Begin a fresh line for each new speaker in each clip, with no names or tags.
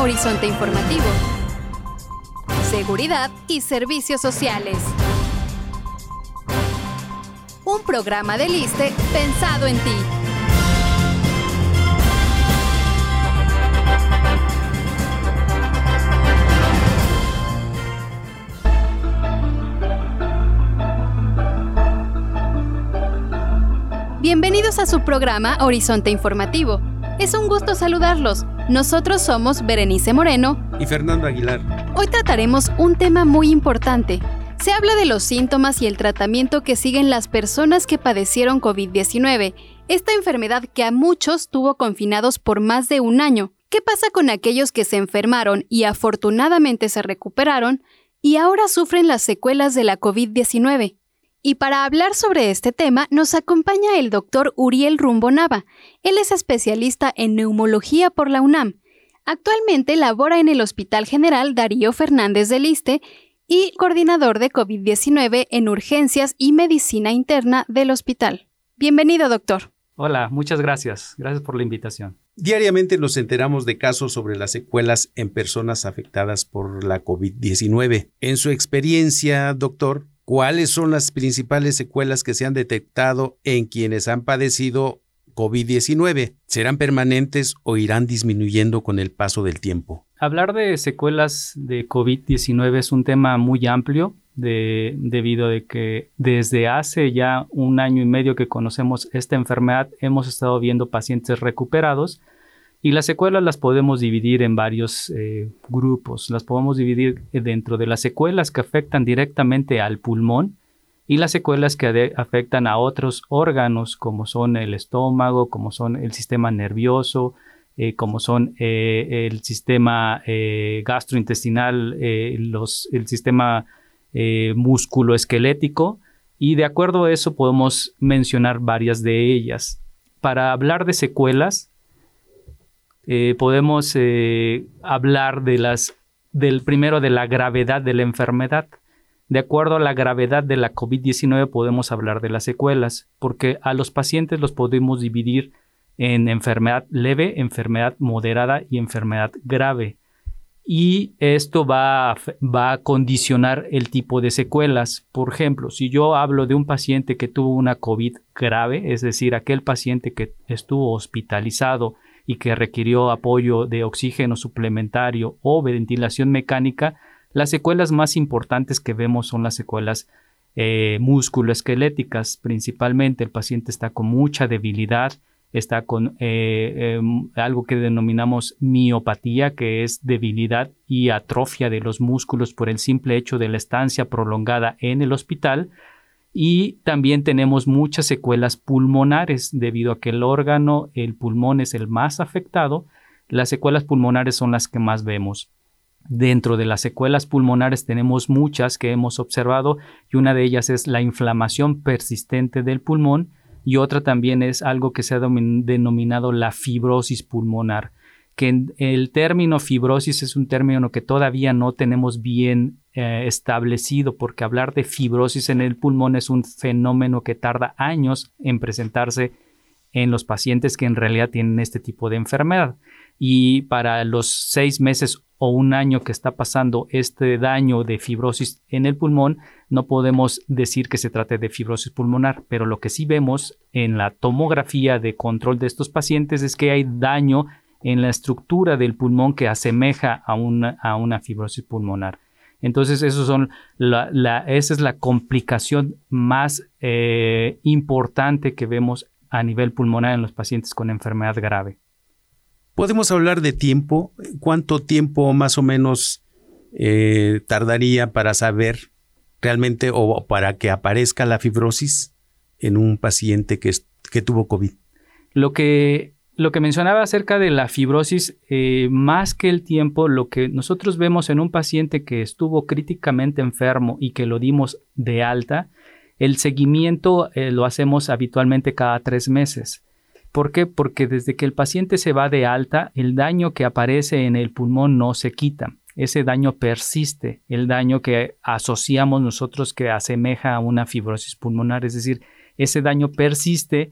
Horizonte Informativo. Seguridad y servicios sociales. Un programa de Liste pensado en ti. Bienvenidos a su programa Horizonte Informativo. Es un gusto saludarlos. Nosotros somos Berenice Moreno
y Fernando Aguilar.
Hoy trataremos un tema muy importante. Se habla de los síntomas y el tratamiento que siguen las personas que padecieron COVID-19, esta enfermedad que a muchos tuvo confinados por más de un año. ¿Qué pasa con aquellos que se enfermaron y afortunadamente se recuperaron y ahora sufren las secuelas de la COVID-19? Y para hablar sobre este tema nos acompaña el doctor Uriel Rumbo Nava. Él es especialista en neumología por la UNAM. Actualmente labora en el Hospital General Darío Fernández de Liste y coordinador de COVID-19 en urgencias y medicina interna del hospital. Bienvenido, doctor.
Hola, muchas gracias. Gracias por la invitación.
Diariamente nos enteramos de casos sobre las secuelas en personas afectadas por la COVID-19. En su experiencia, doctor, ¿Cuáles son las principales secuelas que se han detectado en quienes han padecido COVID-19? ¿Serán permanentes o irán disminuyendo con el paso del tiempo?
Hablar de secuelas de COVID-19 es un tema muy amplio debido a que desde hace ya un año y medio que conocemos esta enfermedad hemos estado viendo pacientes recuperados y las secuelas las podemos dividir en varios eh, grupos. Las podemos dividir dentro de las secuelas que afectan directamente al pulmón y las secuelas que afectan a otros órganos como son el estómago, como son el sistema nervioso, eh, como son eh, el sistema gastrointestinal, los, el sistema musculoesquelético y de acuerdo a eso podemos mencionar varias de ellas. Para hablar de secuelas, eh, podemos eh, hablar de las, del primero de la gravedad de la enfermedad. De acuerdo a la gravedad de la COVID-19 podemos hablar de las secuelas, porque a los pacientes los podemos dividir en enfermedad leve, enfermedad moderada y enfermedad grave. Y esto va va a condicionar el tipo de secuelas. Por ejemplo, si yo hablo de un paciente que tuvo una COVID grave, es decir, aquel paciente que estuvo hospitalizado y que requirió apoyo de oxígeno suplementario o ventilación mecánica, las secuelas más importantes que vemos son las secuelas eh, musculoesqueléticas. Principalmente el paciente está con mucha debilidad, está con eh, em, algo que denominamos miopatía, que es debilidad y atrofia de los músculos por el simple hecho de la estancia prolongada en el hospital y también tenemos muchas secuelas pulmonares debido a que el órgano, el pulmón es el más afectado. Las secuelas pulmonares son las que más vemos. Dentro de las secuelas pulmonares tenemos muchas que hemos observado y una de ellas es la inflamación persistente del pulmón y otra también es algo que se ha denominado la fibrosis pulmonar que el término fibrosis es un término que todavía no tenemos bien eh, establecido porque hablar de fibrosis en el pulmón es un fenómeno que tarda años en presentarse en los pacientes que en realidad tienen este tipo de enfermedad. Y para los seis meses o un año que está pasando este daño de fibrosis en el pulmón, no podemos decir que se trate de fibrosis pulmonar, pero lo que sí vemos en la tomografía de control de estos pacientes es que hay daño en la estructura del pulmón que asemeja a una, a una fibrosis pulmonar. Entonces, esos son la, esa es la complicación más eh, importante que vemos a nivel pulmonar en los pacientes con enfermedad grave.
¿Podemos hablar de tiempo? ¿Cuánto tiempo más o menos eh, tardaría para saber realmente o para que aparezca la fibrosis en un paciente que, que tuvo COVID?
Lo que lo que mencionaba acerca de la fibrosis, eh, más que el tiempo, lo que nosotros vemos en un paciente que estuvo críticamente enfermo y que lo dimos de alta, el seguimiento eh, lo hacemos habitualmente cada tres meses. ¿Por qué? Porque desde que el paciente se va de alta, el daño que aparece en el pulmón no se quita. Ese daño persiste, el daño que asociamos nosotros que asemeja a una fibrosis pulmonar, es decir, ese daño persiste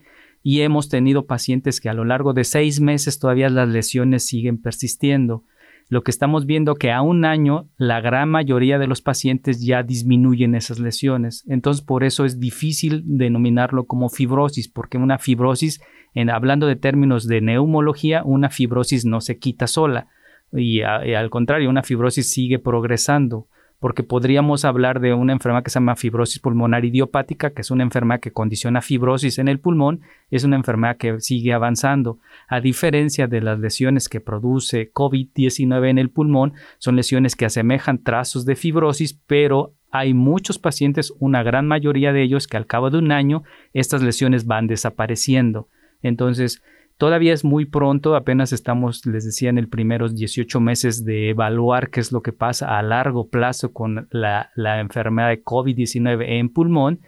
y hemos tenido pacientes que a lo largo de seis meses todavía las lesiones siguen persistiendo. lo que estamos viendo que a un año la gran mayoría de los pacientes ya disminuyen esas lesiones. Entonces, por eso es difícil denominarlo como fibrosis, porque una fibrosis, en, hablando de términos de neumología, una fibrosis no se quita sola y al contrario, una fibrosis sigue progresando porque podríamos hablar de una enfermedad que se llama fibrosis pulmonar idiopática, que es una enfermedad que condiciona fibrosis en el pulmón, es una enfermedad que sigue avanzando. A diferencia de las lesiones que produce COVID-19 en el pulmón, son lesiones que asemejan trazos de fibrosis, pero hay muchos pacientes, una gran mayoría de ellos, que al cabo de un año estas lesiones van desapareciendo. Entonces, Todavía es muy pronto, apenas estamos, les decía, en el primeros 18 meses de evaluar qué es lo que pasa a largo plazo con la, enfermedad de COVID-19 en pulmón,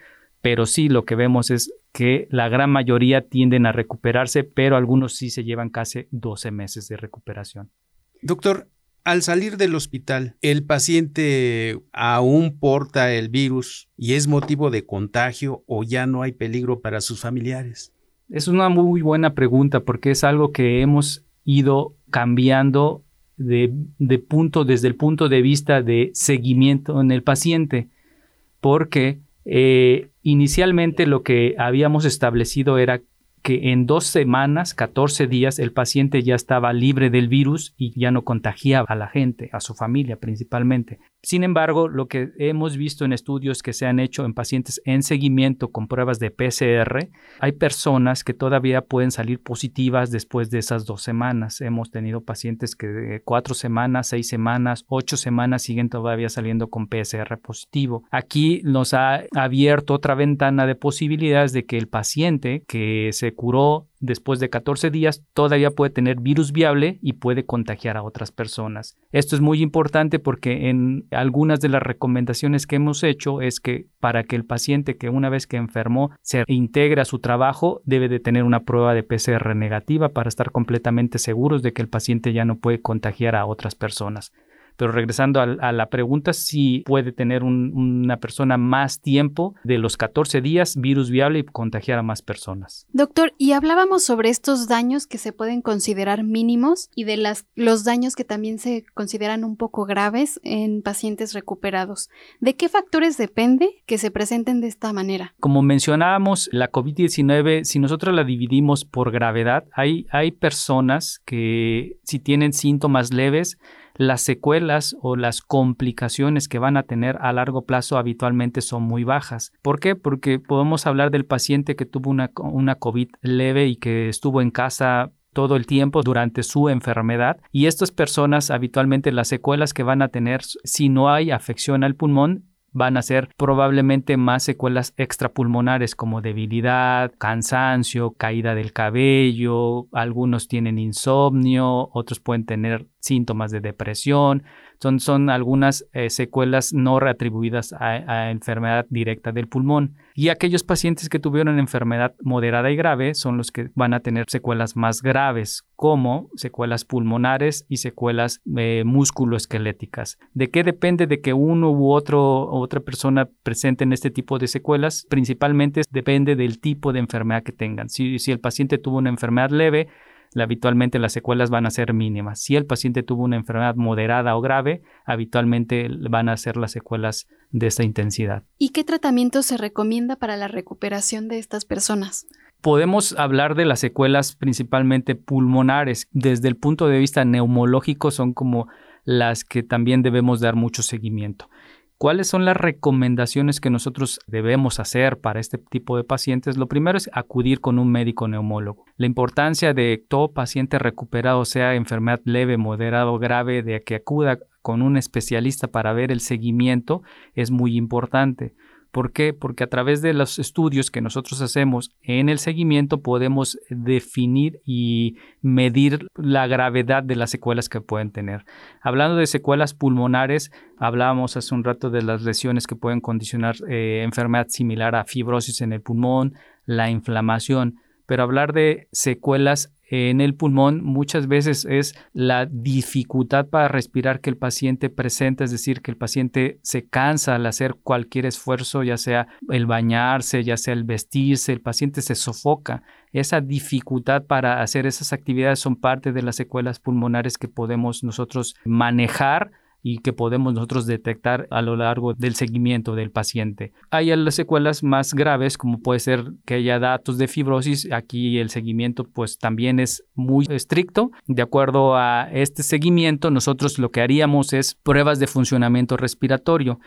pero sí lo que vemos es que la gran mayoría tienden a recuperarse, pero algunos sí se llevan casi 12 meses de recuperación.
Doctor, al salir del hospital, ¿el paciente aún porta el virus y es motivo de contagio o ya no hay peligro para sus familiares?
Es una muy buena pregunta porque es algo que hemos ido cambiando de, punto, desde el punto de vista de seguimiento en el paciente, porque eh, inicialmente lo que habíamos establecido era que en dos semanas, 14 días, el paciente ya estaba libre del virus y ya no contagiaba a la gente, a su familia principalmente. Sin embargo, lo que hemos visto en estudios que se han hecho en pacientes en seguimiento con pruebas de PCR, hay personas que todavía pueden salir positivas después de esas dos semanas. Hemos tenido pacientes que de cuatro semanas, seis semanas, ocho semanas siguen todavía saliendo con PCR positivo. Aquí nos ha abierto otra ventana de posibilidades de que el paciente que se curó después de 14 días todavía puede tener virus viable y puede contagiar a otras personas. Esto es muy importante porque en algunas de las recomendaciones que hemos hecho es que para que el paciente que una vez que enfermó se integre a su trabajo debe de tener una prueba de PCR negativa para estar completamente seguros de que el paciente ya no puede contagiar a otras personas. Pero regresando a, la pregunta, si puede tener una persona más tiempo de los 14 días virus viable y contagiar a más personas.
Doctor, y hablábamos sobre estos daños que se pueden considerar mínimos y de las, los daños que también se consideran un poco graves en pacientes recuperados. ¿De qué factores depende que se presenten de esta manera?
Como mencionábamos, la COVID-19, si nosotros la dividimos por gravedad, hay, hay personas que si tienen síntomas leves, las secuelas o las complicaciones que van a tener a largo plazo habitualmente son muy bajas. ¿Por qué? Porque podemos hablar del paciente que tuvo una, una COVID leve y que estuvo en casa todo el tiempo durante su enfermedad y estas personas habitualmente las secuelas que van a tener si no hay afección al pulmón van a ser probablemente más secuelas extrapulmonares como debilidad, cansancio, caída del cabello, algunos tienen insomnio, otros pueden tener síntomas de depresión, son, son algunas eh, secuelas no reatribuidas a, enfermedad directa del pulmón. Y aquellos pacientes que tuvieron enfermedad moderada y grave son los que van a tener secuelas más graves, como secuelas pulmonares y secuelas eh, musculoesqueléticas. ¿De qué depende de que uno u otro, otra persona presenten este tipo de secuelas? Principalmente depende del tipo de enfermedad que tengan. Si, si el paciente tuvo una enfermedad leve, habitualmente las secuelas van a ser mínimas. Si el paciente tuvo una enfermedad moderada o grave, habitualmente van a ser las secuelas de esta intensidad.
¿Y qué tratamiento se recomienda para la recuperación de estas personas?
Podemos hablar de las secuelas principalmente pulmonares. Desde el punto de vista neumológico son como las que también debemos dar mucho seguimiento. ¿Cuáles son las recomendaciones que nosotros debemos hacer para este tipo de pacientes? Lo primero es acudir con un médico neumólogo. La importancia de todo paciente recuperado, sea enfermedad leve, moderada o grave, de que acuda con un especialista para ver el seguimiento es muy importante. ¿Por qué? Porque a través de los estudios que nosotros hacemos en el seguimiento podemos definir y medir la gravedad de las secuelas que pueden tener. Hablando de secuelas pulmonares, hablábamos hace un rato de las lesiones que pueden condicionar eh, enfermedad similar a fibrosis en el pulmón, la inflamación, pero hablar de secuelas en el pulmón muchas veces es la dificultad para respirar que el paciente presenta, es decir, que el paciente se cansa al hacer cualquier esfuerzo, ya sea el bañarse, ya sea el vestirse, el paciente se sofoca. Esa dificultad para hacer esas actividades son parte de las secuelas pulmonares que podemos nosotros manejar y que podemos nosotros detectar a lo largo del seguimiento del paciente. Hay las secuelas más graves como puede ser que haya datos de fibrosis. Aquí el seguimiento pues también es muy estricto. De acuerdo a este seguimiento nosotros lo que haríamos es pruebas de funcionamiento respiratorio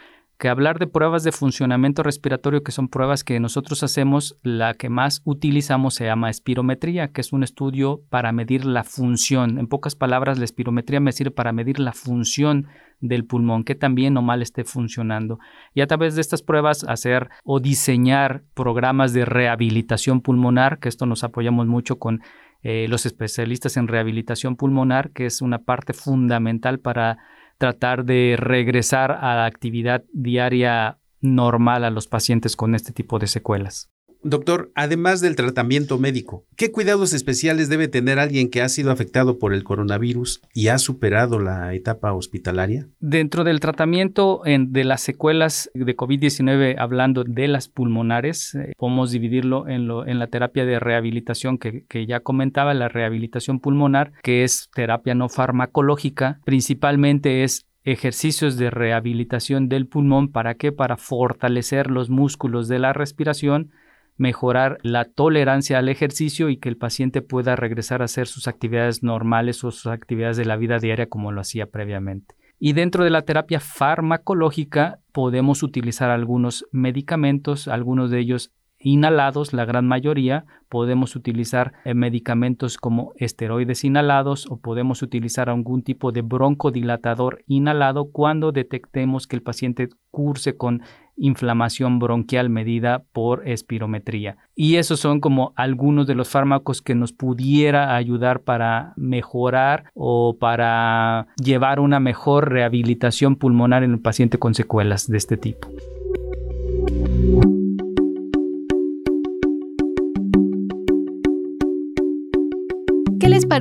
que hablar de pruebas de funcionamiento respiratorio, que son pruebas que nosotros hacemos, la que más utilizamos se llama espirometría, que es un estudio para medir la función. En pocas palabras, la espirometría me sirve para medir la función del pulmón, que también o mal esté funcionando. Y a través de estas pruebas hacer o diseñar programas de rehabilitación pulmonar, que esto nos apoyamos mucho con eh, los especialistas en rehabilitación pulmonar, que es una parte fundamental para tratar de regresar a la actividad diaria normal a los pacientes con este tipo de secuelas.
Doctor, además del tratamiento médico, ¿qué cuidados especiales debe tener alguien que ha sido afectado por el coronavirus y ha superado la etapa hospitalaria?
Dentro del tratamiento de las secuelas de COVID-19, hablando de las pulmonares, eh, podemos dividirlo en, la terapia de rehabilitación que, que ya comentaba, la rehabilitación pulmonar, que es terapia no farmacológica, principalmente es ejercicios de rehabilitación del pulmón. ¿Para qué? Para fortalecer los músculos de la respiración mejorar la tolerancia al ejercicio y que el paciente pueda regresar a hacer sus actividades normales o sus actividades de la vida diaria como lo hacía previamente. Y dentro de la terapia farmacológica podemos utilizar algunos medicamentos, algunos de ellos inhalados, la gran mayoría. Podemos utilizar eh, medicamentos como esteroides inhalados o podemos utilizar algún tipo de broncodilatador inhalado cuando detectemos que el paciente curse con inflamación bronquial medida por espirometría. Y esos son como algunos de los fármacos que nos pudiera ayudar para mejorar o para llevar una mejor rehabilitación pulmonar en el paciente con secuelas de este tipo.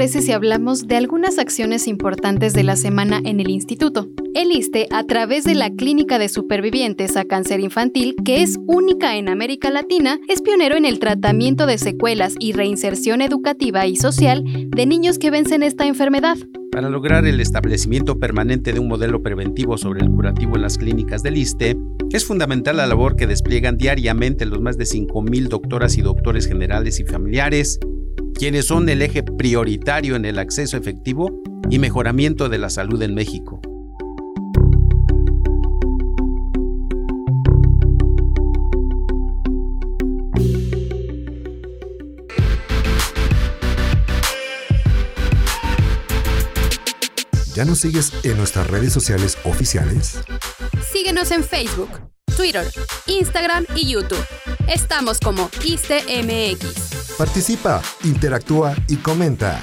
Parece si hablamos de algunas acciones importantes de la semana en el instituto? El ISTE, a través de la Clínica de Supervivientes a Cáncer Infantil, que es única en América Latina, es pionero en el tratamiento de secuelas y reinserción educativa y social de niños que vencen esta enfermedad.
Para lograr el establecimiento permanente de un modelo preventivo sobre el curativo en las clínicas del ISTE, es fundamental la labor que despliegan diariamente los más de 5.000 doctoras y doctores generales y familiares, quienes son el eje prioritario en el acceso efectivo y mejoramiento de la salud en México.
¿Ya nos sigues en nuestras redes sociales oficiales?
Síguenos en Facebook, Twitter, Instagram y YouTube. Estamos como ISTMX.
Participa, interactúa y comenta.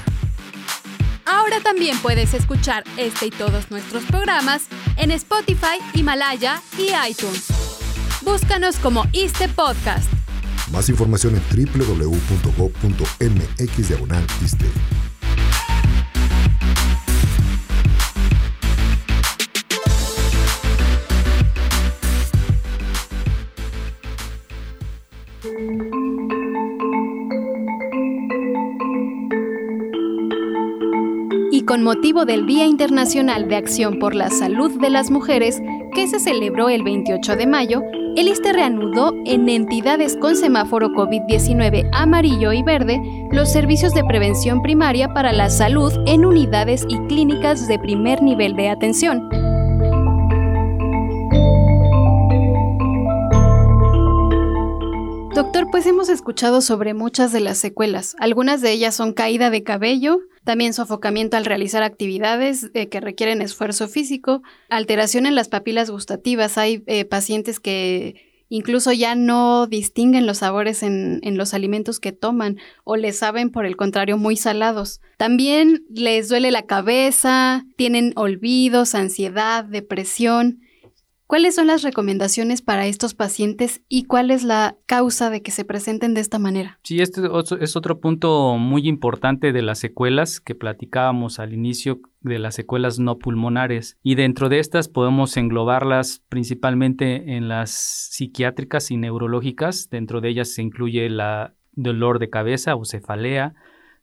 Ahora también puedes escuchar este y todos nuestros programas en Spotify, Himalaya y iTunes. Búscanos como ISTE Podcast.
Más información en www.go.mx
con motivo del Día Internacional de Acción por la Salud de las Mujeres, que se celebró el 28 de mayo, el ISTE reanudó en entidades con semáforo COVID-19 amarillo y verde los servicios de prevención primaria para la salud en unidades y clínicas de primer nivel de atención. Doctor, pues hemos escuchado sobre muchas de las secuelas. Algunas de ellas son caída de cabello, también sofocamiento al realizar actividades eh, que requieren esfuerzo físico, alteración en las papilas gustativas. Hay eh, pacientes que incluso ya no distinguen los sabores en, en, los alimentos que toman o les saben, por el contrario, muy salados. También les duele la cabeza, tienen olvidos, ansiedad, depresión. ¿Cuáles son las recomendaciones para estos pacientes y cuál es la causa de que se presenten de esta manera?
Sí, este es otro punto muy importante de las secuelas que platicábamos al inicio de las secuelas no pulmonares y dentro de estas podemos englobarlas principalmente en las psiquiátricas y neurológicas. Dentro de ellas se incluye la dolor de cabeza o cefalea,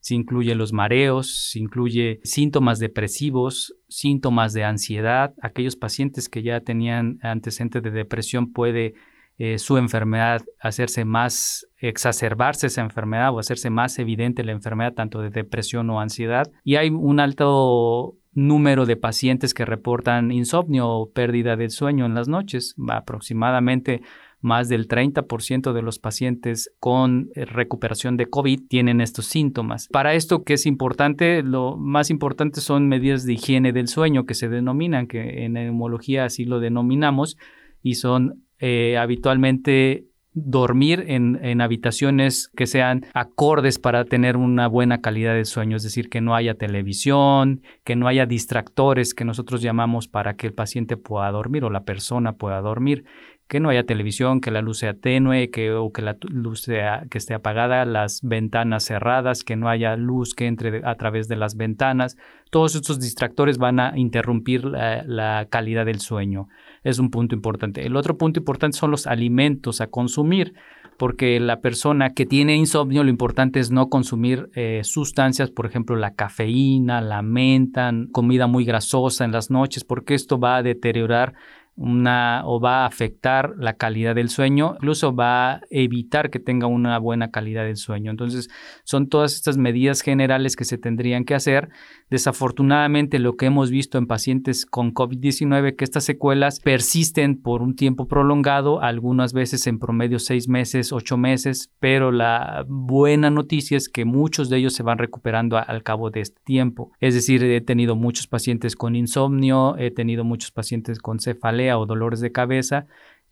se incluye los mareos, se incluye síntomas depresivos, síntomas de ansiedad. Aquellos pacientes que ya tenían antecedentes de depresión puede eh, su enfermedad hacerse más, exacerbarse esa enfermedad o hacerse más evidente la enfermedad tanto de depresión o ansiedad. Y hay un alto número de pacientes que reportan insomnio o pérdida del sueño en las noches, aproximadamente más del 30% de los pacientes con eh, recuperación de COVID tienen estos síntomas. Para esto, ¿qué es importante? Lo más importante son medidas de higiene del sueño que se denominan, que en neumología así lo denominamos, y son eh, habitualmente dormir en, habitaciones que sean acordes para tener una buena calidad de sueño, es decir, que no haya televisión, que no haya distractores que nosotros llamamos para que el paciente pueda dormir o la persona pueda dormir que no haya televisión, que la luz sea tenue, que, o que la luz sea, que esté apagada, las ventanas cerradas, que no haya luz que entre a través de las ventanas. Todos estos distractores van a interrumpir la, calidad del sueño. Es un punto importante. El otro punto importante son los alimentos a consumir porque la persona que tiene insomnio lo importante es no consumir eh, sustancias, por ejemplo la cafeína, la menta, comida muy grasosa en las noches, porque esto va a deteriorar una o va a afectar la calidad del sueño, incluso va a evitar que tenga una buena calidad del sueño. Entonces, son todas estas medidas generales que se tendrían que hacer. Desafortunadamente, lo que hemos visto en pacientes con COVID-19, que estas secuelas persisten por un tiempo prolongado, algunas veces en promedio seis meses, ocho meses, pero la buena noticia es que muchos de ellos se van recuperando al cabo de este tiempo. Es decir, he tenido muchos pacientes con insomnio, he tenido muchos pacientes con cefalea, o dolores de cabeza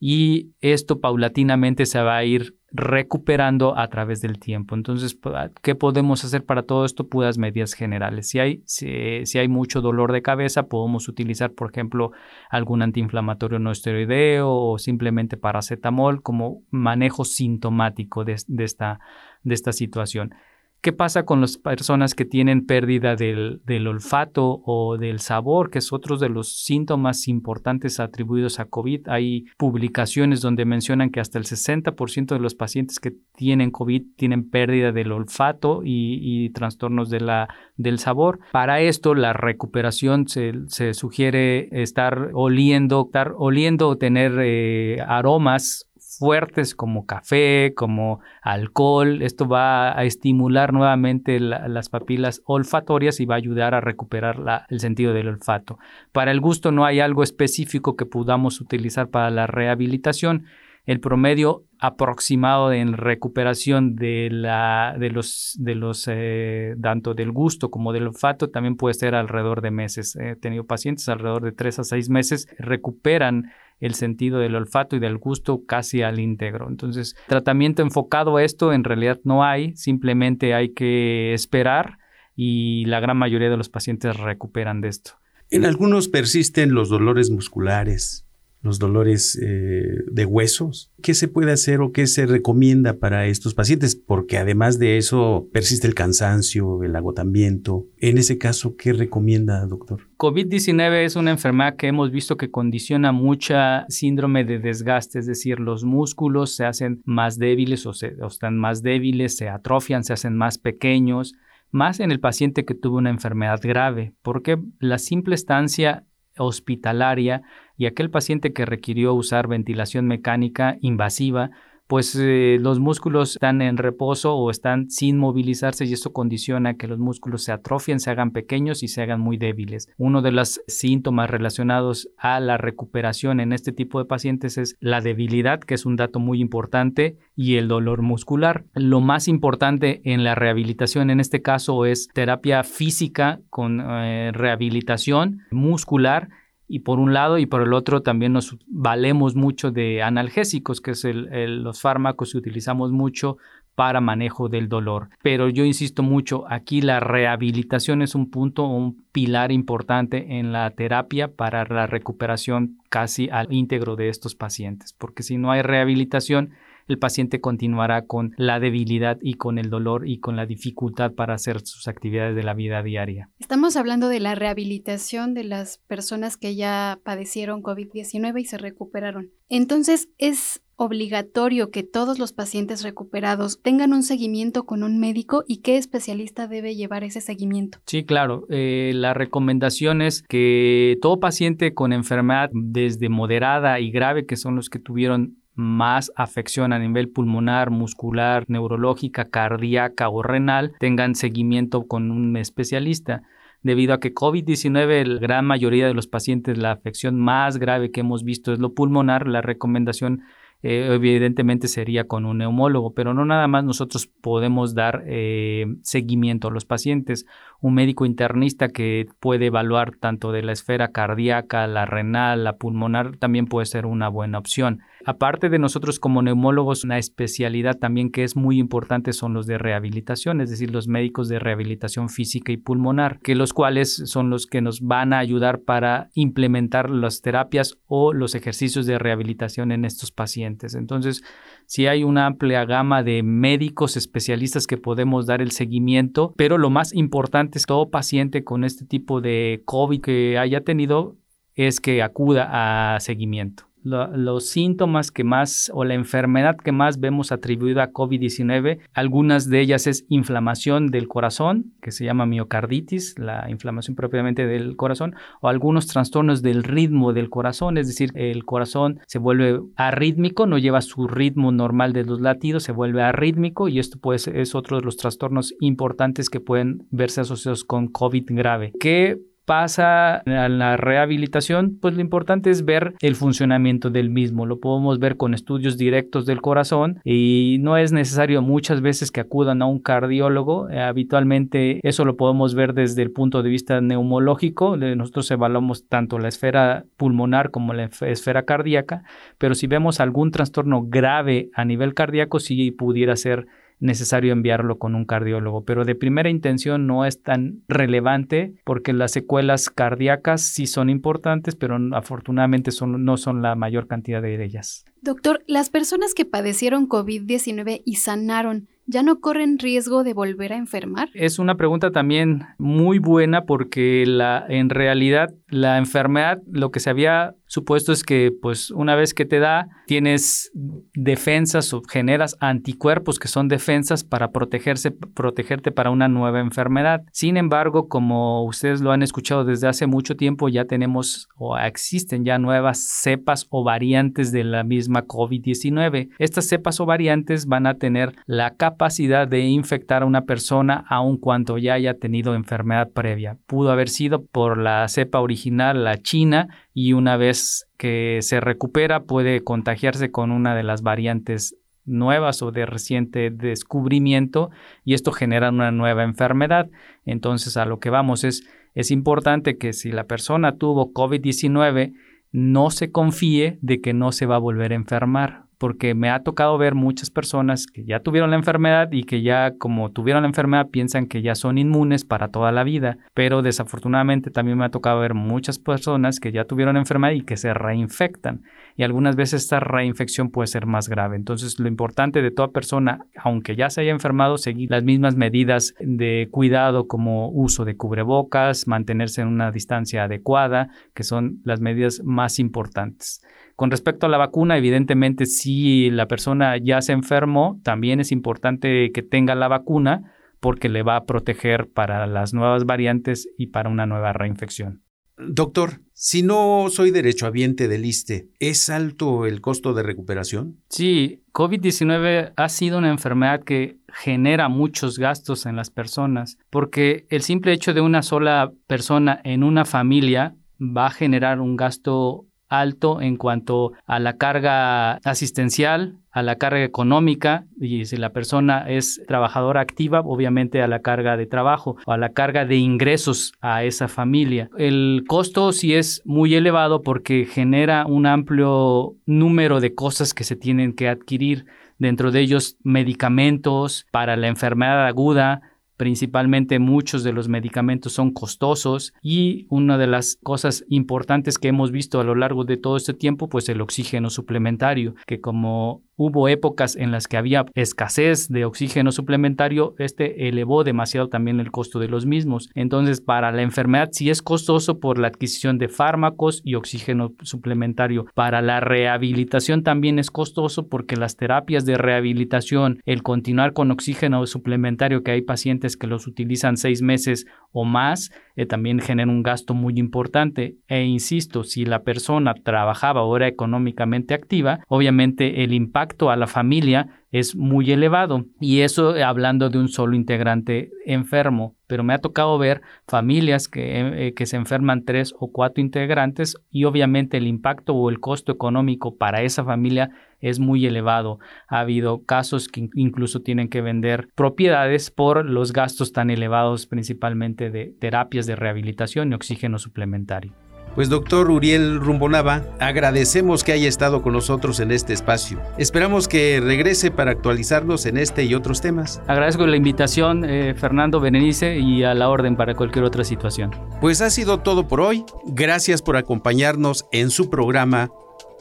y esto paulatinamente se va a ir recuperando a través del tiempo. Entonces, ¿qué podemos hacer para todo esto? Puras medidas generales. Si hay, si, hay mucho dolor de cabeza, podemos utilizar, por ejemplo, algún antiinflamatorio no esteroideo o simplemente paracetamol como manejo sintomático de, esta, de esta situación. ¿Qué pasa con las personas que tienen pérdida del, olfato o del sabor, que es otro de los síntomas importantes atribuidos a COVID? Hay publicaciones donde mencionan que hasta el 60% de los pacientes que tienen COVID tienen pérdida del olfato y, trastornos de del sabor. Para esto, la recuperación se, sugiere estar oliendo, estar oliendo o tener eh, aromas fuertes como café, como alcohol. Esto va a estimular nuevamente las papilas olfatorias y va a ayudar a recuperar el sentido del olfato. Para el gusto no hay algo específico que podamos utilizar para la rehabilitación. El promedio aproximado en recuperación de, la, de los, de los eh, tanto del gusto como del olfato también puede ser alrededor de meses. He tenido pacientes alrededor de tres a seis meses recuperan el sentido del olfato y del gusto casi al íntegro. Entonces, tratamiento enfocado a esto en realidad no hay, simplemente hay que esperar y la gran mayoría de los pacientes recuperan de esto.
En algunos persisten los dolores musculares, los dolores eh, de huesos. ¿Qué se puede hacer o qué se recomienda para estos pacientes? Porque además de eso persiste el cansancio, el agotamiento. En ese caso, ¿qué recomienda, doctor?
COVID-19 es una enfermedad que hemos visto que condiciona mucha síndrome de desgaste, es decir, los músculos se hacen más débiles o, se, están más débiles, se atrofian, se hacen más pequeños más en el paciente que tuvo una enfermedad grave, porque la simple estancia hospitalaria y aquel paciente que requirió usar ventilación mecánica invasiva, pues eh, los músculos están en reposo o están sin movilizarse y eso condiciona que los músculos se atrofien, se hagan pequeños y se hagan muy débiles. Uno de los síntomas relacionados a la recuperación en este tipo de pacientes es la debilidad, que es un dato muy importante, y el dolor muscular. Lo más importante en la rehabilitación en este caso es terapia física con eh, rehabilitación muscular y por un lado y por el otro también nos valemos mucho de analgésicos, que es los fármacos que utilizamos mucho para manejo del dolor. Pero yo insisto mucho, aquí la rehabilitación es un punto, un pilar importante en la terapia para la recuperación casi al íntegro de estos pacientes, porque si no hay rehabilitación, el paciente continuará con la debilidad y con el dolor y con la dificultad para hacer sus actividades de la vida diaria.
Estamos hablando de la rehabilitación de las personas que ya padecieron COVID-19 y se recuperaron. Entonces, es obligatorio que todos los pacientes recuperados tengan un seguimiento con un médico y qué especialista debe llevar ese seguimiento.
Sí, claro. Eh, la recomendación es que todo paciente con enfermedad desde moderada y grave, que son los que tuvieron más afección a nivel pulmonar, muscular, neurológica, cardíaca o renal tengan seguimiento con un especialista. Debido a que COVID-19, la gran mayoría de los pacientes, la afección más grave que hemos visto es lo pulmonar, la recomendación eh, evidentemente sería con un neumólogo, pero no nada más nosotros podemos dar eh, seguimiento a los pacientes. Un médico internista que puede evaluar tanto de la esfera cardíaca, la renal, la pulmonar, también puede ser una buena opción. Aparte de nosotros como neumólogos, una especialidad también que es muy importante son los de rehabilitación, es decir, los médicos de rehabilitación física y pulmonar, que los cuales son los que nos van a ayudar para implementar las terapias o los ejercicios de rehabilitación en estos pacientes. Entonces, si hay una amplia gama de médicos especialistas que podemos dar el seguimiento, pero lo más importante es todo paciente con este tipo de COVID que haya tenido es que acuda a seguimiento los síntomas que más o la enfermedad que más vemos atribuida a COVID-19, algunas de ellas es inflamación del corazón, que se llama miocarditis, la inflamación propiamente del corazón, o algunos trastornos del ritmo del corazón, es decir, el corazón se vuelve arrítmico, no lleva su ritmo normal de los latidos, se vuelve arrítmico y esto pues es otro de los trastornos importantes que pueden verse asociados con COVID grave. ¿Qué pasa a la rehabilitación, pues lo importante es ver el funcionamiento del mismo. Lo podemos ver con estudios directos del corazón y no es necesario muchas veces que acudan a un cardiólogo. Eh, habitualmente eso lo podemos ver desde el punto de vista neumológico. Nosotros evaluamos tanto la esfera pulmonar como la esfera cardíaca, pero si vemos algún trastorno grave a nivel cardíaco, sí pudiera ser necesario enviarlo con un cardiólogo, pero de primera intención no es tan relevante porque las secuelas cardíacas sí son importantes, pero afortunadamente son, no son la mayor cantidad de ellas.
Doctor, las personas que padecieron COVID-19 y sanaron, ¿ya no corren riesgo de volver a enfermar?
Es una pregunta también muy buena porque la, en realidad la enfermedad, lo que se había supuesto es que pues una vez que te da, tienes defensas o generas anticuerpos que son defensas para protegerse, protegerte para una nueva enfermedad. Sin embargo, como ustedes lo han escuchado desde hace mucho tiempo, ya tenemos o existen ya nuevas cepas o variantes de la misma COVID-19. Estas cepas o variantes van a tener la capacidad de infectar a una persona aun cuando ya haya tenido enfermedad previa. Pudo haber sido por la cepa original, la china, y una vez que se recupera puede contagiarse con una de las variantes nuevas o de reciente descubrimiento y esto genera una nueva enfermedad. Entonces a lo que vamos es, es importante que si la persona tuvo COVID-19 no se confíe de que no se va a volver a enfermar porque me ha tocado ver muchas personas que ya tuvieron la enfermedad y que ya como tuvieron la enfermedad piensan que ya son inmunes para toda la vida, pero desafortunadamente también me ha tocado ver muchas personas que ya tuvieron la enfermedad y que se reinfectan y algunas veces esta reinfección puede ser más grave. Entonces lo importante de toda persona, aunque ya se haya enfermado, seguir las mismas medidas de cuidado como uso de cubrebocas, mantenerse en una distancia adecuada, que son las medidas más importantes. Con respecto a la vacuna, evidentemente si la persona ya se enfermó, también es importante que tenga la vacuna porque le va a proteger para las nuevas variantes y para una nueva reinfección.
Doctor, si no soy derechohabiente del ISTE, ¿es alto el costo de recuperación?
Sí, COVID-19 ha sido una enfermedad que genera muchos gastos en las personas, porque el simple hecho de una sola persona en una familia va a generar un gasto alto en cuanto a la carga asistencial, a la carga económica y si la persona es trabajadora activa, obviamente a la carga de trabajo o a la carga de ingresos a esa familia. El costo sí es muy elevado porque genera un amplio número de cosas que se tienen que adquirir dentro de ellos medicamentos para la enfermedad aguda, Principalmente muchos de los medicamentos son costosos y una de las cosas importantes que hemos visto a lo largo de todo este tiempo, pues el oxígeno suplementario, que como Hubo épocas en las que había escasez de oxígeno suplementario, este elevó demasiado también el costo de los mismos. Entonces, para la enfermedad sí es costoso por la adquisición de fármacos y oxígeno suplementario. Para la rehabilitación también es costoso porque las terapias de rehabilitación, el continuar con oxígeno suplementario, que hay pacientes que los utilizan seis meses o más, eh, también genera un gasto muy importante. E insisto, si la persona trabajaba o era económicamente activa, obviamente el impacto a la familia es muy elevado. Y eso eh, hablando de un solo integrante enfermo. Pero me ha tocado ver familias que, eh, que, se enferman tres o cuatro integrantes y obviamente el impacto o el costo económico para esa familia es muy elevado. Ha habido casos que incluso tienen que vender propiedades por los gastos tan elevados principalmente de terapias de rehabilitación y oxígeno suplementario.
Pues doctor Uriel Rumbonava, agradecemos que haya estado con nosotros en este espacio. Esperamos que regrese para actualizarnos en este y otros temas.
Agradezco la invitación, eh, Fernando Berenice, y a la orden para cualquier otra situación.
Pues ha sido todo por hoy. Gracias por acompañarnos en su programa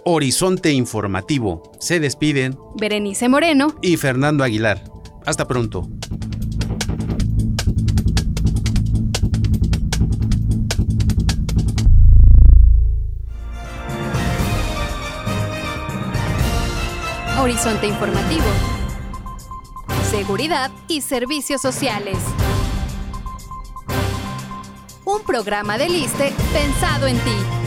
Horizonte Informativo. Se despiden
Berenice Moreno
y Fernando Aguilar. Hasta pronto.
Horizonte Informativo. Seguridad y servicios sociales. Un programa de Liste pensado en ti.